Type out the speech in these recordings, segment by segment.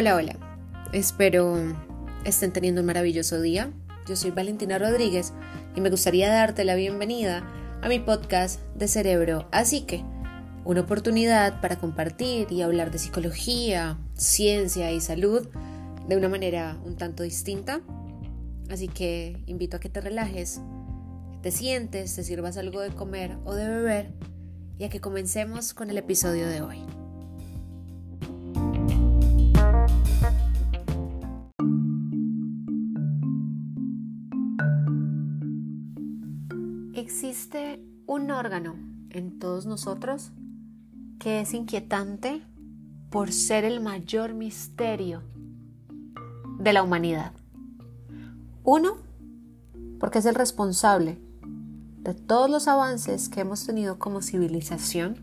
Hola, hola. Espero estén teniendo un maravilloso día. Yo soy Valentina Rodríguez y me gustaría darte la bienvenida a mi podcast de Cerebro. Así que, una oportunidad para compartir y hablar de psicología, ciencia y salud de una manera un tanto distinta. Así que invito a que te relajes, te sientes, te sirvas algo de comer o de beber y a que comencemos con el episodio de hoy. Existe un órgano en todos nosotros que es inquietante por ser el mayor misterio de la humanidad. Uno, porque es el responsable de todos los avances que hemos tenido como civilización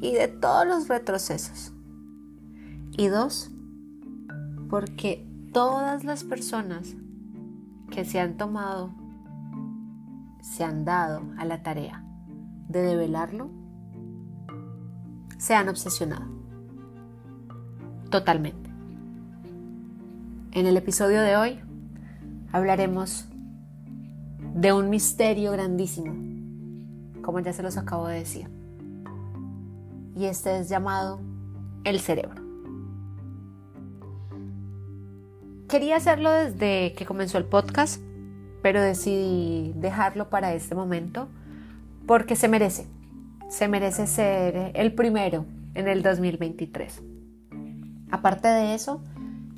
y de todos los retrocesos. Y dos, porque todas las personas que se han tomado se han dado a la tarea de develarlo, se han obsesionado. Totalmente. En el episodio de hoy hablaremos de un misterio grandísimo, como ya se los acabo de decir. Y este es llamado el cerebro. Quería hacerlo desde que comenzó el podcast pero decidí dejarlo para este momento porque se merece, se merece ser el primero en el 2023. Aparte de eso,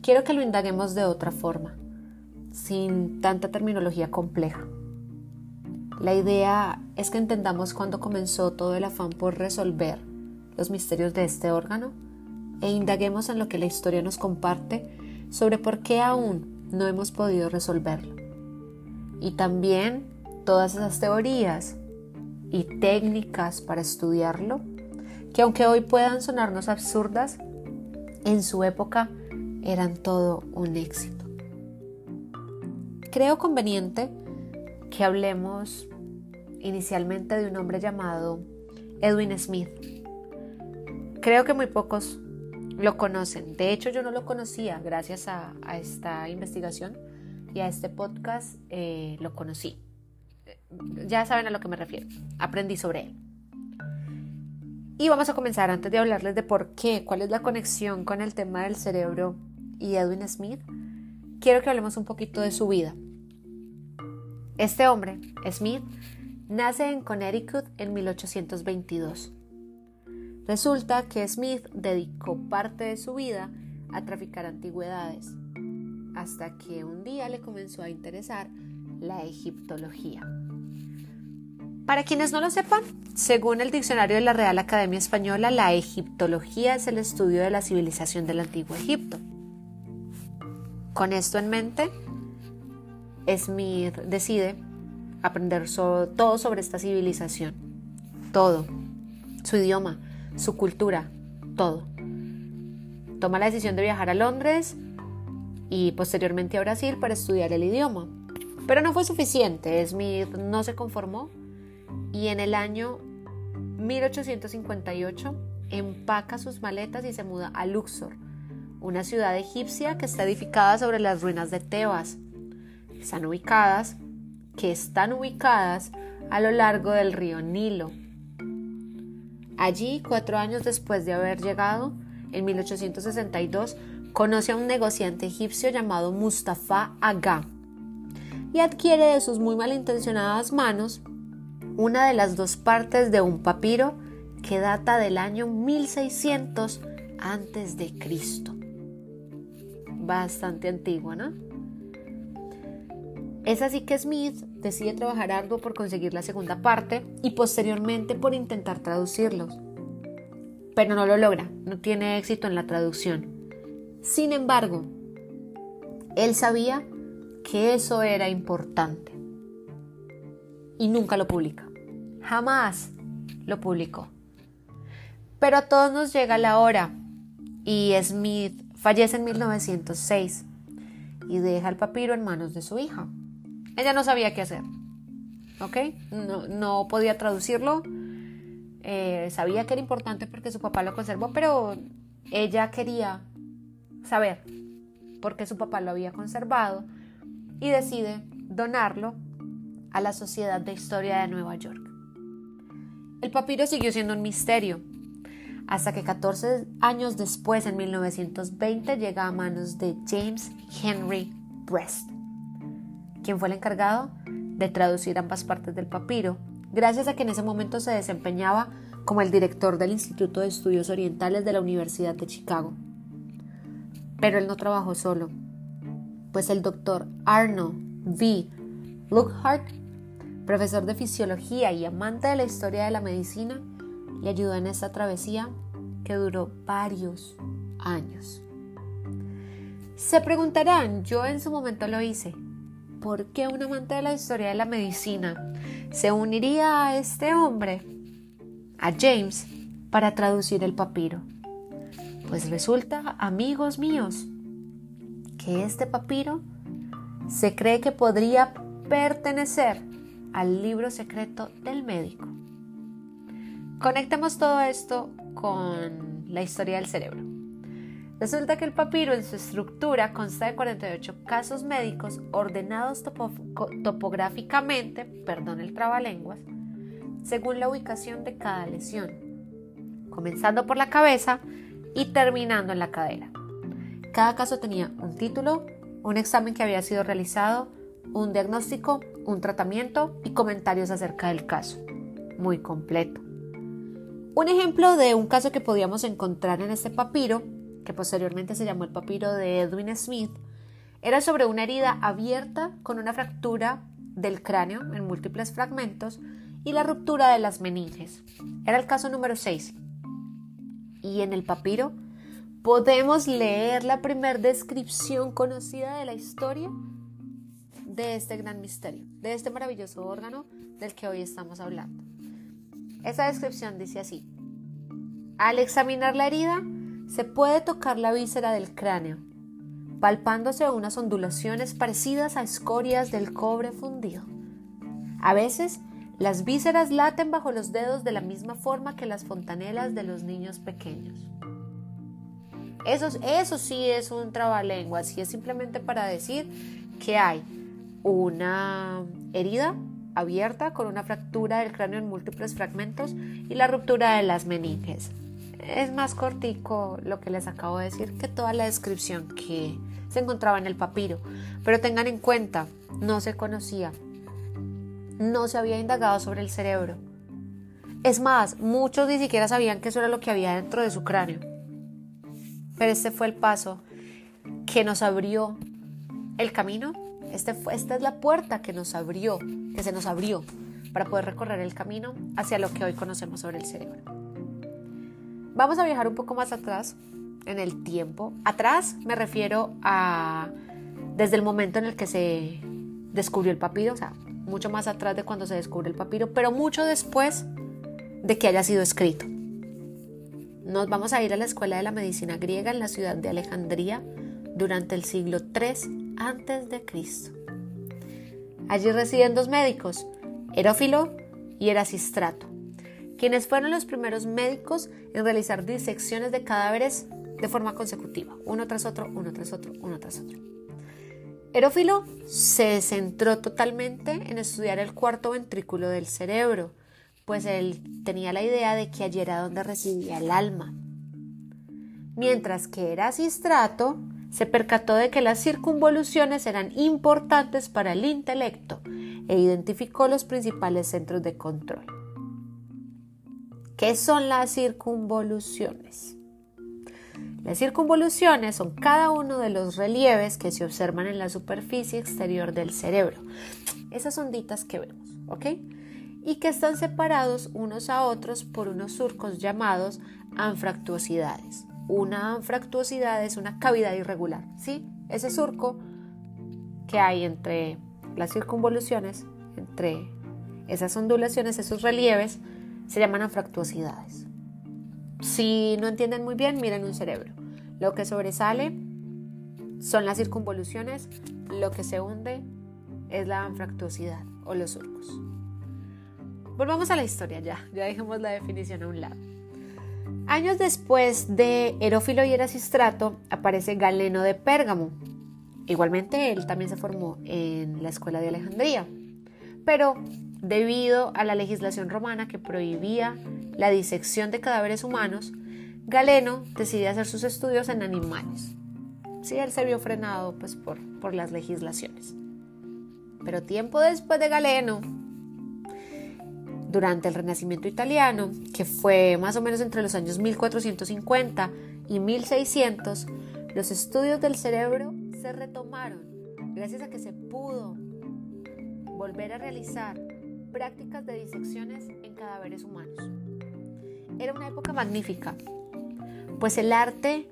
quiero que lo indaguemos de otra forma, sin tanta terminología compleja. La idea es que entendamos cuándo comenzó todo el afán por resolver los misterios de este órgano e indaguemos en lo que la historia nos comparte sobre por qué aún no hemos podido resolverlo y también todas esas teorías y técnicas para estudiarlo, que aunque hoy puedan sonarnos absurdas, en su época eran todo un éxito. Creo conveniente que hablemos inicialmente de un hombre llamado Edwin Smith. Creo que muy pocos lo conocen. De hecho, yo no lo conocía gracias a, a esta investigación a este podcast eh, lo conocí. Ya saben a lo que me refiero. Aprendí sobre él. Y vamos a comenzar antes de hablarles de por qué, cuál es la conexión con el tema del cerebro y Edwin Smith. Quiero que hablemos un poquito de su vida. Este hombre, Smith, nace en Connecticut en 1822. Resulta que Smith dedicó parte de su vida a traficar antigüedades hasta que un día le comenzó a interesar la egiptología. Para quienes no lo sepan, según el diccionario de la Real Academia Española, la egiptología es el estudio de la civilización del antiguo Egipto. Con esto en mente, Smith decide aprender todo sobre esta civilización, todo, su idioma, su cultura, todo. Toma la decisión de viajar a Londres y posteriormente a Brasil para estudiar el idioma. Pero no fue suficiente, Smith no se conformó y en el año 1858 empaca sus maletas y se muda a Luxor, una ciudad egipcia que está edificada sobre las ruinas de Tebas. Están ubicadas, que están ubicadas a lo largo del río Nilo. Allí, cuatro años después de haber llegado, en 1862, conoce a un negociante egipcio llamado Mustafa Aga y adquiere de sus muy malintencionadas manos una de las dos partes de un papiro que data del año 1600 antes de Cristo. Bastante antiguo, ¿no? Es así que Smith decide trabajar arduo por conseguir la segunda parte y posteriormente por intentar traducirlos. Pero no lo logra, no tiene éxito en la traducción. Sin embargo, él sabía que eso era importante y nunca lo publica. Jamás lo publicó. Pero a todos nos llega la hora y Smith fallece en 1906 y deja el papiro en manos de su hija. Ella no sabía qué hacer. ¿Ok? No, podía traducirlo. Eh, sabía que era importante porque su papá lo conservó, pero ella quería saber por qué su papá lo había conservado y decide donarlo a la Sociedad de Historia de Nueva York. El papiro siguió siendo un misterio, hasta que 14 años después, en 1920, llega a manos de James Henry Brest, quien fue el encargado de traducir ambas partes del papiro, gracias a que en ese momento se desempeñaba como el director del Instituto de Estudios Orientales de la Universidad de Chicago. Pero él no trabajó solo, pues el doctor Arnold V. Lookhart, profesor de fisiología y amante de la historia de la medicina, le ayudó en esta travesía que duró varios años. Se preguntarán, yo en su momento lo hice, ¿por qué un amante de la historia de la medicina se uniría a este hombre, a James, para traducir el papiro? Pues resulta, amigos míos, que este papiro se cree que podría pertenecer al libro secreto del médico. Conectemos todo esto con la historia del cerebro. Resulta que el papiro en su estructura consta de 48 casos médicos ordenados topográficamente, perdón el trabalenguas, según la ubicación de cada lesión, comenzando por la cabeza y terminando en la cadera. Cada caso tenía un título, un examen que había sido realizado, un diagnóstico, un tratamiento y comentarios acerca del caso. Muy completo. Un ejemplo de un caso que podíamos encontrar en este papiro, que posteriormente se llamó el papiro de Edwin Smith, era sobre una herida abierta con una fractura del cráneo en múltiples fragmentos y la ruptura de las meninges. Era el caso número 6. Y en el papiro podemos leer la primera descripción conocida de la historia de este gran misterio, de este maravilloso órgano del que hoy estamos hablando. Esa descripción dice así. Al examinar la herida, se puede tocar la víscera del cráneo, palpándose unas ondulaciones parecidas a escorias del cobre fundido. A veces, las vísceras laten bajo los dedos de la misma forma que las fontanelas de los niños pequeños. Eso, eso sí es un trabalenguas y es simplemente para decir que hay una herida abierta con una fractura del cráneo en múltiples fragmentos y la ruptura de las meninges. Es más cortico lo que les acabo de decir que toda la descripción que se encontraba en el papiro, pero tengan en cuenta, no se conocía, no se había indagado sobre el cerebro. Es más, muchos ni siquiera sabían que eso era lo que había dentro de su cráneo. Pero este fue el paso que nos abrió el camino. Este esta es la puerta que nos abrió, que se nos abrió para poder recorrer el camino hacia lo que hoy conocemos sobre el cerebro. Vamos a viajar un poco más atrás en el tiempo. Atrás me refiero a desde el momento en el que se descubrió el papiro, o sea, mucho más atrás de cuando se descubre el papiro, pero mucho después de que haya sido escrito. Nos vamos a ir a la Escuela de la Medicina Griega en la ciudad de Alejandría durante el siglo III a.C. Allí residen dos médicos, Herófilo y Erasistrato, quienes fueron los primeros médicos en realizar disecciones de cadáveres de forma consecutiva, uno tras otro, uno tras otro, uno tras otro. Herófilo se centró totalmente en estudiar el cuarto ventrículo del cerebro, pues él tenía la idea de que allí era donde residía el alma. Mientras que Erasistrato se percató de que las circunvoluciones eran importantes para el intelecto e identificó los principales centros de control. ¿Qué son las circunvoluciones? Las circunvoluciones son cada uno de los relieves que se observan en la superficie exterior del cerebro. Esas onditas que vemos, ¿ok? y que están separados unos a otros por unos surcos llamados anfractuosidades. Una anfractuosidad es una cavidad irregular, ¿sí? Ese surco que hay entre las circunvoluciones, entre esas ondulaciones, esos relieves, se llaman anfractuosidades. Si no entienden muy bien, miren un cerebro. Lo que sobresale son las circunvoluciones, lo que se hunde es la anfractuosidad o los surcos. Volvamos a la historia ya, ya dejemos la definición a un lado. Años después de Herófilo y Erasistrato aparece Galeno de Pérgamo. Igualmente él también se formó en la escuela de Alejandría, pero debido a la legislación romana que prohibía la disección de cadáveres humanos, Galeno decide hacer sus estudios en animales. Sí, él se vio frenado pues, por, por las legislaciones. Pero tiempo después de Galeno, durante el Renacimiento italiano, que fue más o menos entre los años 1450 y 1600, los estudios del cerebro se retomaron gracias a que se pudo volver a realizar prácticas de disecciones en cadáveres humanos. Era una época magnífica, pues el arte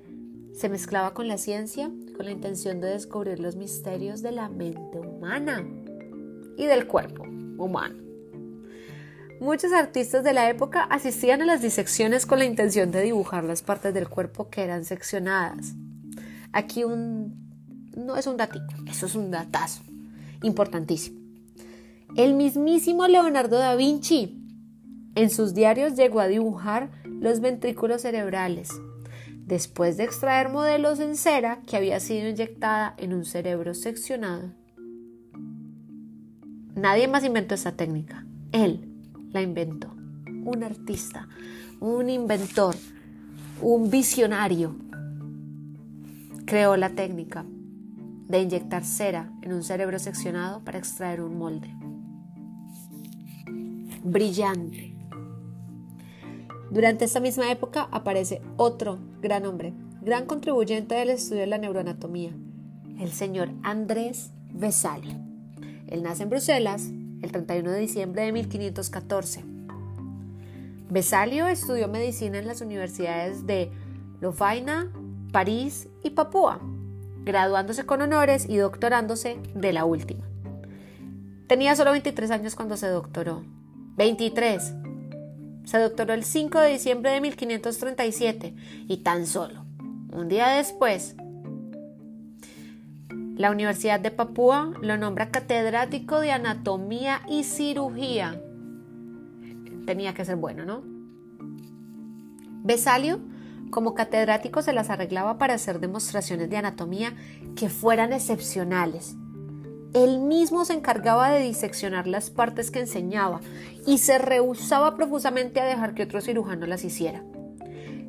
se mezclaba con la ciencia con la intención de descubrir los misterios de la mente humana y del cuerpo humano. Muchos artistas de la época asistían a las disecciones con la intención de dibujar las partes del cuerpo que eran seccionadas. Aquí un no es un datito, eso es un datazo importantísimo. El mismísimo Leonardo da Vinci en sus diarios llegó a dibujar los ventrículos cerebrales, después de extraer modelos en cera que había sido inyectada en un cerebro seccionado. Nadie más inventó esta técnica, él la inventó. Un artista, un inventor, un visionario creó la técnica de inyectar cera en un cerebro seccionado para extraer un molde. Brillante. Durante esta misma época aparece otro gran hombre, gran contribuyente del estudio de la neuroanatomía, el señor Andrés Vesalio. Él nace en Bruselas el 31 de diciembre de 1514. Vesalio estudió medicina en las universidades de Lovaina, París y Papúa, graduándose con honores y doctorándose de la última. Tenía solo 23 años cuando se doctoró. 23. Se doctoró el 5 de diciembre de 1537 y tan solo un día después, la Universidad de Papúa lo nombra catedrático de anatomía y cirugía. Tenía que ser bueno, ¿no? Besalio, como catedrático, se las arreglaba para hacer demostraciones de anatomía que fueran excepcionales. Él mismo se encargaba de diseccionar las partes que enseñaba y se rehusaba profusamente a dejar que otro cirujano las hiciera.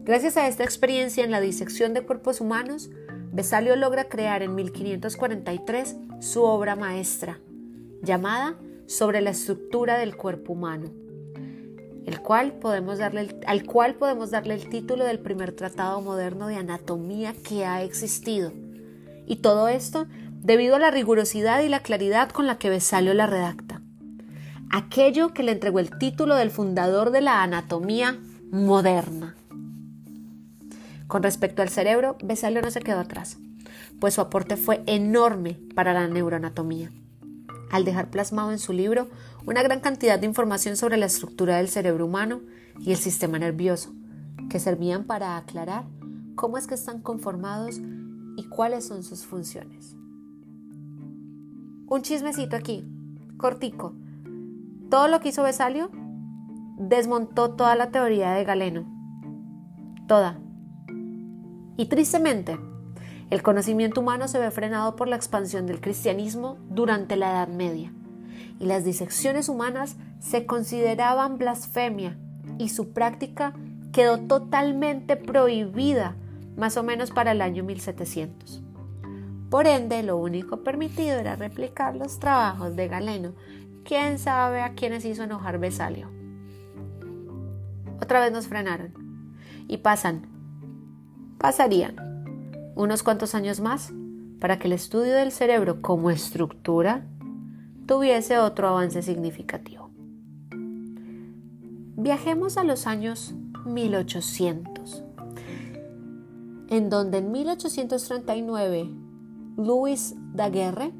Gracias a esta experiencia en la disección de cuerpos humanos, Besalio logra crear en 1543 su obra maestra, llamada Sobre la estructura del cuerpo humano, el cual podemos darle al cual podemos darle el título del primer tratado moderno de anatomía que ha existido. Y todo esto debido a la rigurosidad y la claridad con la que Besalio la redacta. Aquello que le entregó el título del fundador de la anatomía moderna. Con respecto al cerebro, Besalio no se quedó atrás, pues su aporte fue enorme para la neuroanatomía. Al dejar plasmado en su libro una gran cantidad de información sobre la estructura del cerebro humano y el sistema nervioso, que servían para aclarar cómo es que están conformados y cuáles son sus funciones. Un chismecito aquí, cortico. Todo lo que hizo Besalio desmontó toda la teoría de Galeno. Toda. Y tristemente, el conocimiento humano se ve frenado por la expansión del cristianismo durante la Edad Media, y las disecciones humanas se consideraban blasfemia y su práctica quedó totalmente prohibida más o menos para el año 1700. Por ende, lo único permitido era replicar los trabajos de Galeno. ¿Quién sabe a quiénes hizo enojar Besalio? Otra vez nos frenaron. Y pasan pasarían unos cuantos años más para que el estudio del cerebro como estructura tuviese otro avance significativo. Viajemos a los años 1800, en donde en 1839 Louis Daguerre,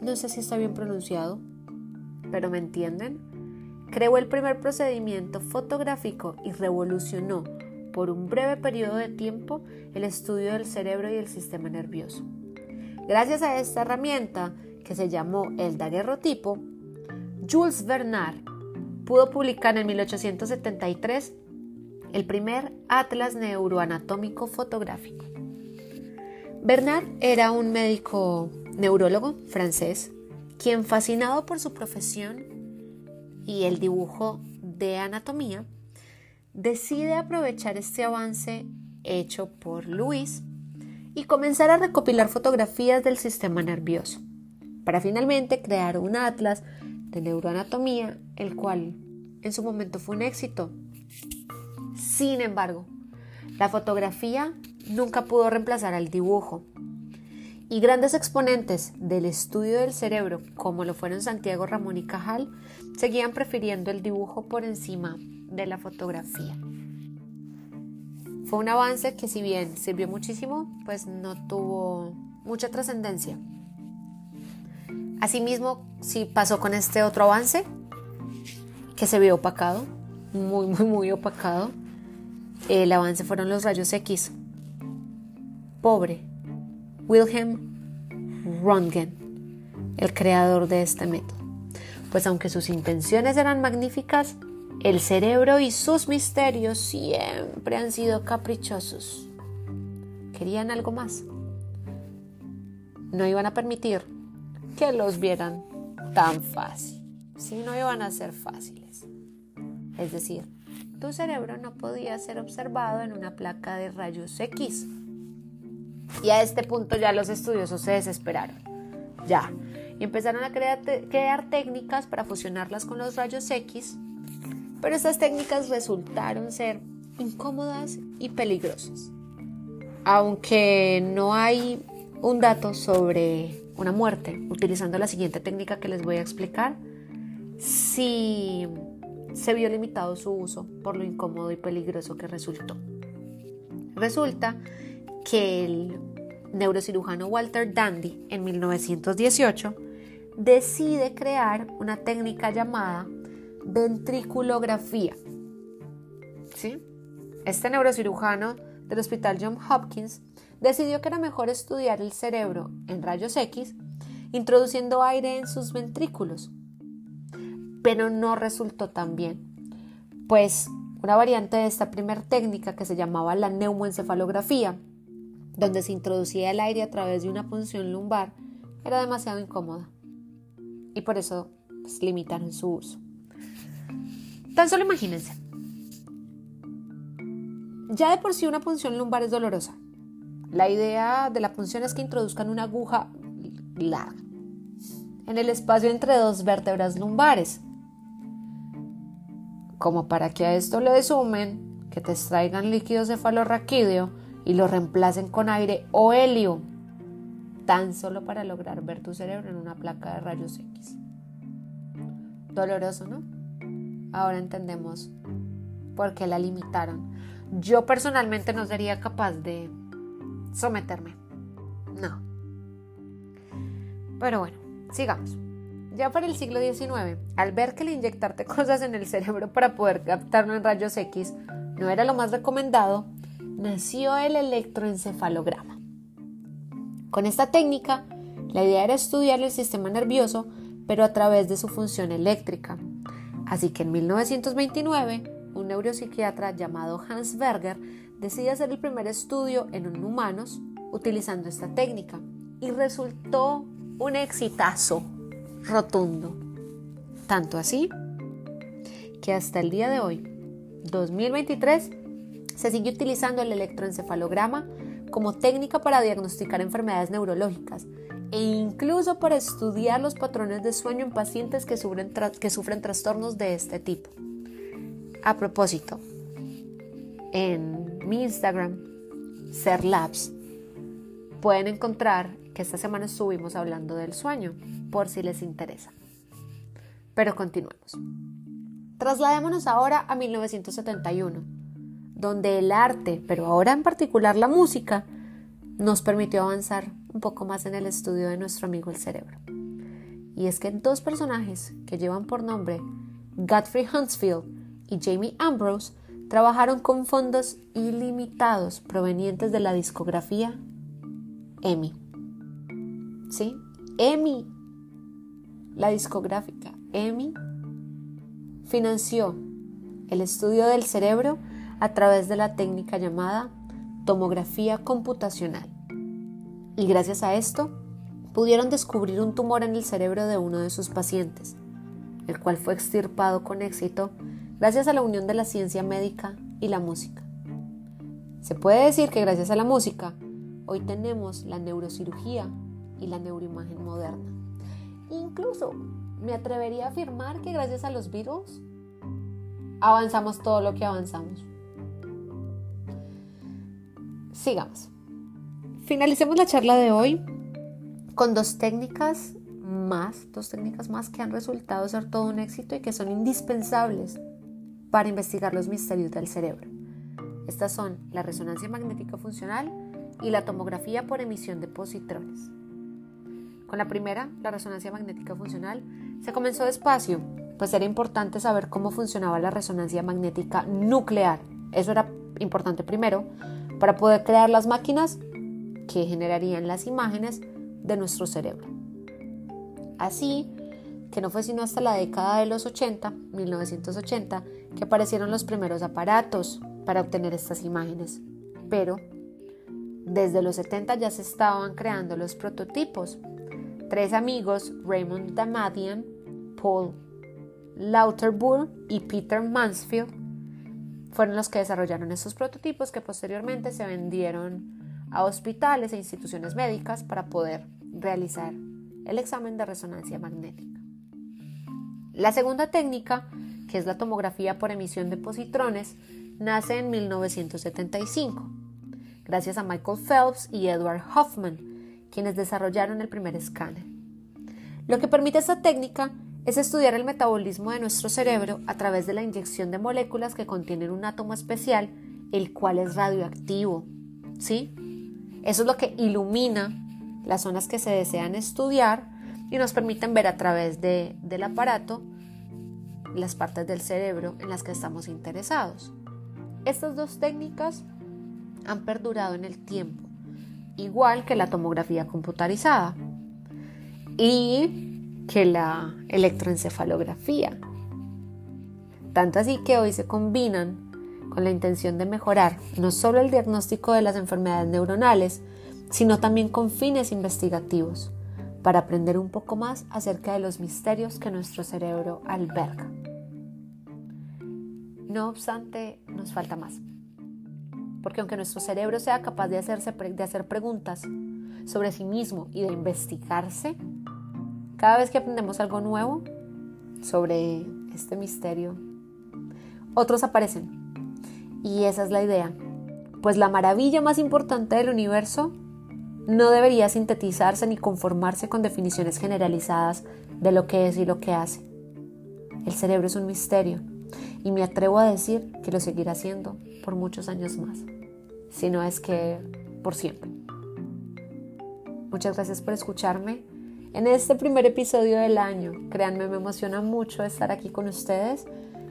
no sé si está bien pronunciado, pero me entienden, creó el primer procedimiento fotográfico y revolucionó por un breve periodo de tiempo el estudio del cerebro y el sistema nervioso. Gracias a esta herramienta, que se llamó el daguerrotipo, Jules Bernard pudo publicar en 1873 el primer atlas neuroanatómico fotográfico. Bernard era un médico neurólogo francés, quien fascinado por su profesión y el dibujo de anatomía, decide aprovechar este avance hecho por Luis y comenzar a recopilar fotografías del sistema nervioso, para finalmente crear un atlas de neuroanatomía, el cual en su momento fue un éxito. Sin embargo, la fotografía nunca pudo reemplazar al dibujo. Y grandes exponentes del estudio del cerebro, como lo fueron Santiago Ramón y Cajal, seguían prefiriendo el dibujo por encima de la fotografía. Fue un avance que si bien sirvió muchísimo, pues no tuvo mucha trascendencia. Asimismo, si pasó con este otro avance, que se vio opacado, muy, muy, muy opacado. El avance fueron los rayos X. Pobre Wilhelm Röntgen, el creador de este método. Pues aunque sus intenciones eran magníficas, el cerebro y sus misterios siempre han sido caprichosos. Querían algo más. No iban a permitir que los vieran tan fácil, si no iban a ser fáciles. Es decir, tu cerebro no podía ser observado en una placa de rayos X. Y a este punto ya los estudiosos se desesperaron. Ya. Y empezaron a crear, técnicas para fusionarlas con los rayos X pero estas técnicas resultaron ser incómodas y peligrosas. Aunque no hay un dato sobre una muerte utilizando la siguiente técnica que les voy a explicar, sí se vio limitado su uso por lo incómodo y peligroso que resultó. Resulta que el neurocirujano Walter Dandy en 1918 decide crear una técnica llamada ventriculografía. ¿Sí? Este neurocirujano del Hospital John Hopkins decidió que era mejor estudiar el cerebro en rayos X introduciendo aire en sus ventrículos. Pero no resultó tan bien, pues una variante de esta primera técnica que se llamaba la neumoencefalografía, donde se introducía el aire a través de una punción lumbar, era demasiado incómoda y por eso pues, limitaron su uso. Tan solo imagínense. Ya de por sí una punción lumbar es dolorosa. La idea de la punción es que introduzcan una aguja larga en el espacio entre dos vértebras lumbares. Como para que a esto le sumen que te extraigan líquido cefalorraquídeo y lo reemplacen con aire o helio, tan solo para lograr ver tu cerebro en una placa de rayos X. Doloroso, ¿no? ahora entendemos por qué la limitaron. Yo personalmente no sería capaz de someterme. No. Pero bueno, sigamos. Ya para el siglo XIX, al ver que el inyectarte cosas en el cerebro para poder captarlo en rayos X no era lo más recomendado, nació el electroencefalograma. Con esta técnica, la idea era estudiar el sistema nervioso, pero a través de su función eléctrica, Así que en 1929, un neuropsiquiatra llamado Hans Berger decide hacer el primer estudio en humanos utilizando esta técnica y resultó un exitazo rotundo. Tanto así que hasta el día de hoy, 2023, se sigue utilizando el electroencefalograma como técnica para diagnosticar enfermedades neurológicas e incluso para estudiar los patrones de sueño en pacientes que sufren, que sufren trastornos de este tipo. A propósito, en mi Instagram, Serlabs, pueden encontrar que esta semana estuvimos hablando del sueño, por si les interesa. Pero continuemos. Trasladémonos ahora a 1971, donde el arte, pero ahora en particular la música, nos permitió avanzar un poco más en el estudio de nuestro amigo el cerebro. Y es que dos personajes que llevan por nombre Godfrey Huntsfield y Jamie Ambrose trabajaron con fondos ilimitados provenientes de la discografía EMI. ¿Sí? EMI, la discográfica EMI, financió el estudio del cerebro a través de la técnica llamada tomografía computacional. Y gracias a esto, pudieron descubrir un tumor en el cerebro de uno de sus pacientes, el cual fue extirpado con éxito gracias a la unión de la ciencia médica y la música. Se puede decir que gracias a la música, hoy tenemos la neurocirugía y la neuroimagen moderna. Incluso me atrevería a afirmar que gracias a los virus avanzamos todo lo que avanzamos. Sigamos. Finalicemos la charla de hoy con dos técnicas más, dos técnicas más que han resultado ser todo un éxito y que son indispensables para investigar los misterios del cerebro. Estas son la resonancia magnética funcional y la tomografía por emisión de positrones. Con la primera, la resonancia magnética funcional, se comenzó despacio, pues era importante saber cómo funcionaba la resonancia magnética nuclear. Eso era importante primero para poder crear las máquinas que generarían las imágenes de nuestro cerebro. Así que no fue sino hasta la década de los 80, 1980, que aparecieron los primeros aparatos para obtener estas imágenes. Pero desde los 70 ya se estaban creando los prototipos. Tres amigos, Raymond Damadian, Paul Lauterbur y Peter Mansfield, fueron los que desarrollaron estos prototipos que posteriormente se vendieron a hospitales e instituciones médicas para poder realizar el examen de resonancia magnética. La segunda técnica, que es la tomografía por emisión de positrones, nace en 1975, gracias a Michael Phelps y Edward Hoffman, quienes desarrollaron el primer escáner. Lo que permite esta técnica es estudiar el metabolismo de nuestro cerebro a través de la inyección de moléculas que contienen un átomo especial, el cual es radioactivo. ¿Sí? Eso es lo que ilumina las zonas que se desean estudiar y nos permiten ver a través del aparato las partes del cerebro en las que estamos interesados. Estas dos técnicas han perdurado en el tiempo, igual que la tomografía computarizada y que la electroencefalografía. Tanto así que hoy se combinan con la intención de mejorar no solo el diagnóstico de las enfermedades neuronales, sino también con fines investigativos, para aprender un poco más acerca de los misterios que nuestro cerebro alberga. No obstante, nos falta más. Porque aunque nuestro cerebro sea capaz de, hacerse, de hacer preguntas sobre sí mismo y de investigarse, cada vez que aprendemos algo nuevo sobre este misterio, otros aparecen y esa es la idea. Pues la maravilla más importante del universo no debería sintetizarse ni conformarse con definiciones generalizadas de lo que es y lo que hace. El cerebro es un misterio y me atrevo a decir que lo seguirá siendo por muchos años más, si no es que por siempre. Muchas gracias por escucharme en este primer episodio del año, créanme, me emociona mucho estar aquí con ustedes.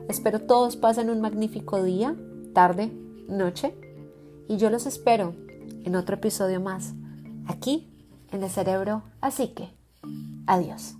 Espero todos pasen un magnífico día, tarde, noche. Y yo los espero en otro episodio más, aquí en el cerebro. Así que, adiós.